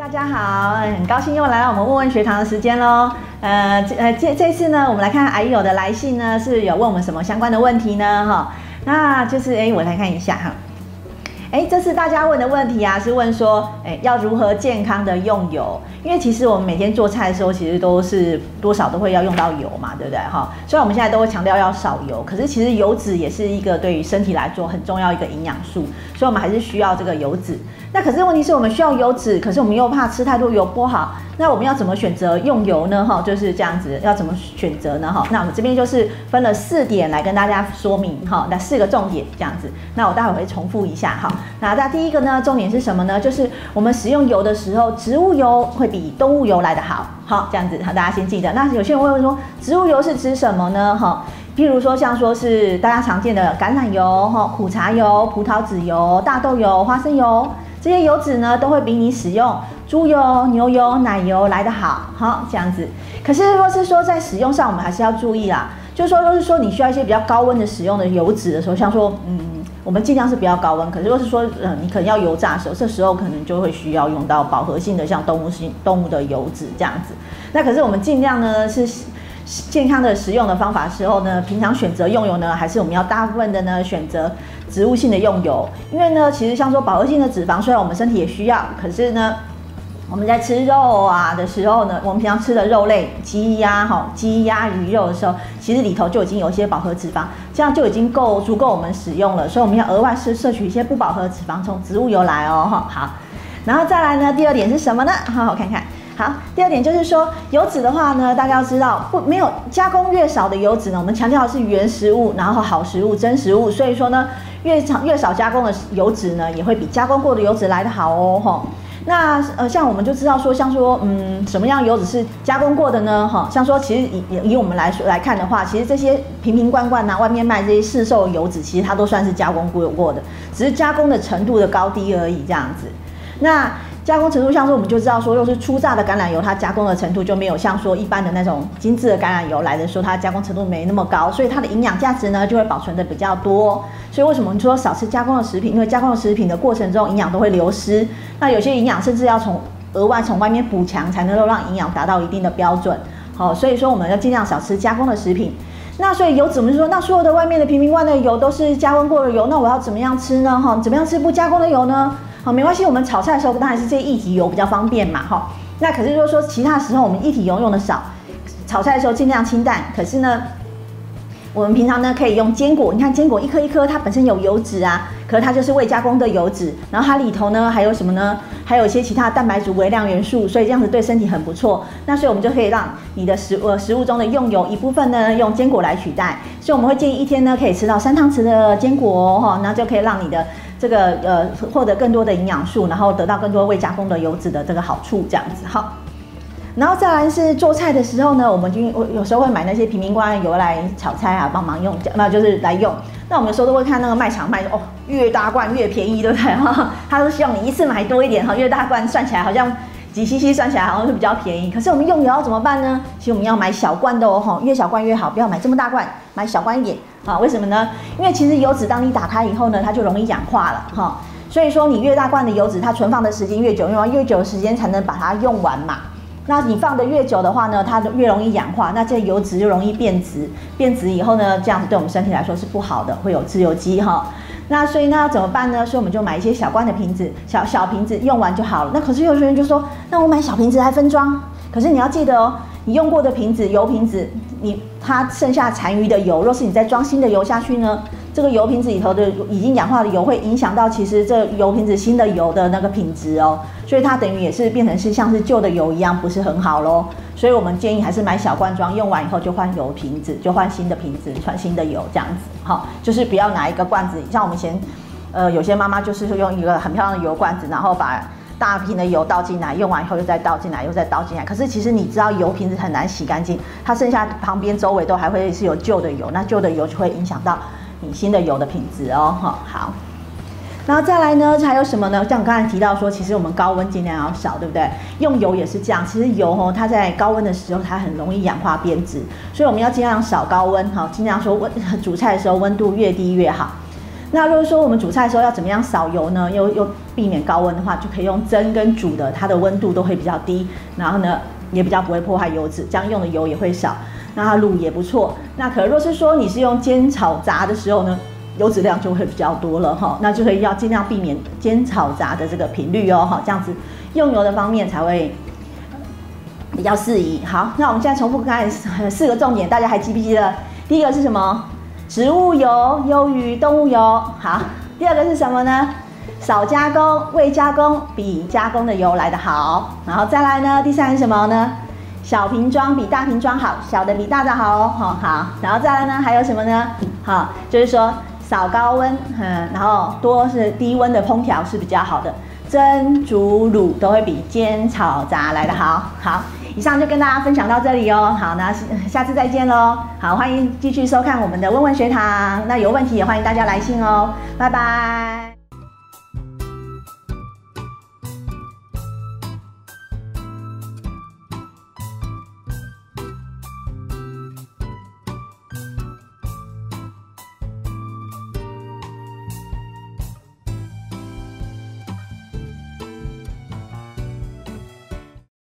大家好，很高兴又来到我们问问学堂的时间喽。呃，这呃这这次呢，我们来看阿友的来信呢，是有问我们什么相关的问题呢？哈，那就是哎，我来看一下哈。哎，这次大家问的问题啊，是问说，哎，要如何健康的用油？因为其实我们每天做菜的时候，其实都是多少都会要用到油嘛，对不对？哈，虽然我们现在都会强调要少油，可是其实油脂也是一个对于身体来说很重要一个营养素，所以我们还是需要这个油脂。那可是问题是我们需要油脂，可是我们又怕吃太多油不好。那我们要怎么选择用油呢？哈，就是这样子，要怎么选择呢？哈，那我们这边就是分了四点来跟大家说明哈，那四个重点这样子。那我待会会重复一下哈。那那第一个呢，重点是什么呢？就是我们使用油的时候，植物油会比动物油来得好。好，这样子，好，大家先记得。那有些人会问说，植物油是指什么呢？哈，譬如说像说是大家常见的橄榄油、哈苦茶油、葡萄籽油、大豆油、花生油。这些油脂呢，都会比你使用猪油、牛油、奶油来得好，好这样子。可是若是说在使用上，我们还是要注意啦。就是说，若是说你需要一些比较高温的使用的油脂的时候，像说，嗯，我们尽量是不要高温。可是如果是说，嗯，你可能要油炸的时候，这时候可能就会需要用到饱和性的，像动物性动物的油脂这样子。那可是我们尽量呢是。健康的食用的方法时候呢，平常选择用油呢，还是我们要大部分的呢选择植物性的用油，因为呢，其实像说饱和性的脂肪，虽然我们身体也需要，可是呢，我们在吃肉啊的时候呢，我们平常吃的肉类，鸡鸭哈，鸡鸭鱼肉的时候，其实里头就已经有一些饱和脂肪，这样就已经够足够我们使用了，所以我们要额外摄摄取一些不饱和脂肪，从植物油来哦哈。好，然后再来呢，第二点是什么呢？好好看看。好，第二点就是说油脂的话呢，大家要知道不没有加工越少的油脂呢，我们强调的是原食物，然后好食物、真食物，所以说呢，越长越少加工的油脂呢，也会比加工过的油脂来得好哦，哈。那呃，像我们就知道说，像说嗯，什么样油脂是加工过的呢？哈，像说其实以以我们来说来看的话，其实这些瓶瓶罐罐呐，外面卖这些市售油脂，其实它都算是加工过过的，只是加工的程度的高低而已，这样子。那加工程度像说，我们就知道说，又是初榨的橄榄油，它加工的程度就没有像说一般的那种精致的橄榄油来的说，它加工程度没那么高，所以它的营养价值呢就会保存的比较多。所以为什么你说少吃加工的食品？因为加工的食品的过程中营养都会流失，那有些营养甚至要从额外从外面补强，才能够让营养达到一定的标准。好，所以说我们要尽量少吃加工的食品。那所以油脂，我们说，那所有的外面的瓶瓶罐罐的油都是加工过的油，那我要怎么样吃呢？哈，怎么样吃不加工的油呢？好，没关系，我们炒菜的时候当然是这些液体油比较方便嘛，哈。那可是如果说其他时候我们一体油用的少，炒菜的时候尽量清淡。可是呢，我们平常呢可以用坚果，你看坚果一颗一颗，它本身有油脂啊，可是它就是未加工的油脂，然后它里头呢还有什么呢？还有一些其他的蛋白质、微量元素，所以这样子对身体很不错。那所以我们就可以让你的食呃食物中的用油一部分呢用坚果来取代。所以我们会建议一天呢可以吃到三汤匙的坚果哈，那就可以让你的。这个呃，获得更多的营养素，然后得到更多未加工的油脂的这个好处，这样子好。然后再来是做菜的时候呢，我们就我有时候会买那些瓶瓶罐罐油来炒菜啊，帮忙用，那就是来用。那我们有时候都会看那个卖场卖哦，越大罐越便宜，对不对哈？他都希望你一次买多一点哈，越大罐算起来好像几 cc 算起来好像是比较便宜。可是我们用油要怎么办呢？其实我们要买小罐的哦，哈，越小罐越好，不要买这么大罐，买小罐一点。啊，为什么呢？因为其实油脂当你打开以后呢，它就容易氧化了哈。所以说你越大罐的油脂，它存放的时间越久，用完越久的时间才能把它用完嘛。那你放的越久的话呢，它就越容易氧化，那这油脂就容易变质。变质以后呢，这样子对我们身体来说是不好的，会有自由基哈。那所以那要怎么办呢？所以我们就买一些小罐的瓶子，小小瓶子用完就好了。那可是有些人就说，那我买小瓶子还分装？可是你要记得哦。你用过的瓶子，油瓶子，你它剩下残余的油，若是你再装新的油下去呢，这个油瓶子里头的已经氧化的油会影响到其实这油瓶子新的油的那个品质哦，所以它等于也是变成是像是旧的油一样，不是很好喽。所以我们建议还是买小罐装，用完以后就换油瓶子，就换新的瓶子，换新的油这样子，好，就是不要拿一个罐子，像我们以前，呃，有些妈妈就是用一个很漂亮的油罐子，然后把。大瓶的油倒进来，用完以后又再倒进来，又再倒进来。可是其实你知道，油瓶子很难洗干净，它剩下旁边周围都还会是有旧的油，那旧的油就会影响到你新的油的品质哦。哈，好。然后再来呢，还有什么呢？像我刚才提到说，其实我们高温尽量要少，对不对？用油也是这样。其实油哦，它在高温的时候，它很容易氧化变质，所以我们要尽量少高温，哈，尽量说温煮菜的时候温度越低越好。那如果说我们煮菜的时候要怎么样少油呢？又又避免高温的话，就可以用蒸跟煮的，它的温度都会比较低，然后呢也比较不会破坏油脂，这样用的油也会少，那它卤也不错。那可若是说你是用煎炒炸的时候呢，油脂量就会比较多了哈，那就会要尽量避免煎炒炸的这个频率哦哈，这样子用油的方面才会比较适宜。好，那我们现在重复看四个重点，大家还记不记得？第一个是什么？植物油优于动物油。好，第二个是什么呢？少加工，未加工比加工的油来得好。然后再来呢？第三是什么呢？小瓶装比大瓶装好，小的比大的好哦。好，好，然后再来呢？还有什么呢？好，就是说少高温，嗯，然后多是低温的烹调是比较好的。蒸、煮、卤都会比煎、炒、炸来得好。好。以上就跟大家分享到这里哦，好，那下次再见喽，好，欢迎继续收看我们的问问学堂，那有问题也欢迎大家来信哦，拜拜。